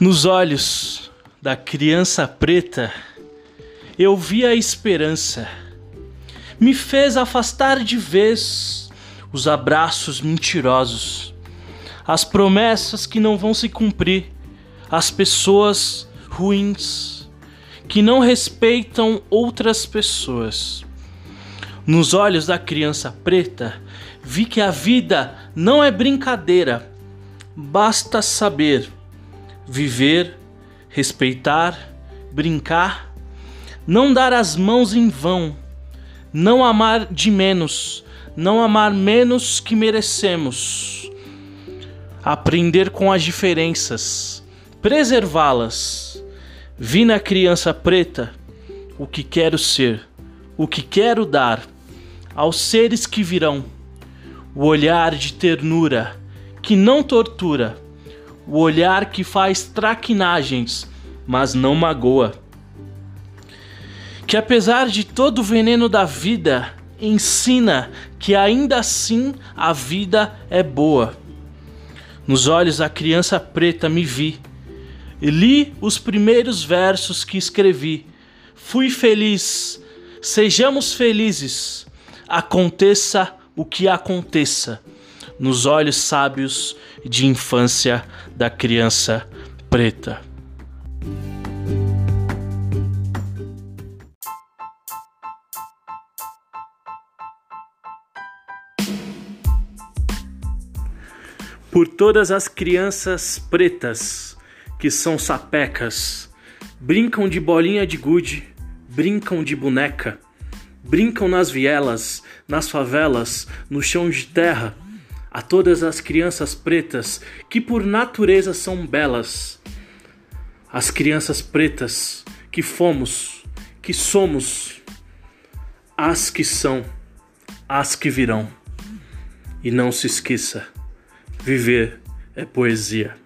Nos olhos da criança preta, eu vi a esperança. Me fez afastar de vez os abraços mentirosos, as promessas que não vão se cumprir, as pessoas ruins que não respeitam outras pessoas. Nos olhos da criança preta, vi que a vida não é brincadeira. Basta saber viver, respeitar, brincar, não dar as mãos em vão, não amar de menos, não amar menos que merecemos. Aprender com as diferenças, preservá-las. Vi na criança preta o que quero ser, o que quero dar aos seres que virão. O olhar de ternura que não tortura, o olhar que faz traquinagens, mas não magoa. Que apesar de todo o veneno da vida, ensina que ainda assim a vida é boa. Nos olhos da criança preta me vi. E li os primeiros versos que escrevi. Fui feliz. Sejamos felizes aconteça o que aconteça, nos olhos sábios de infância da criança preta. Por todas as crianças pretas que são sapecas, brincam de bolinha de gude, brincam de boneca brincam nas vielas, nas favelas, no chão de terra, a todas as crianças pretas que por natureza são belas, as crianças pretas que fomos, que somos, as que são, as que virão. E não se esqueça, viver é poesia.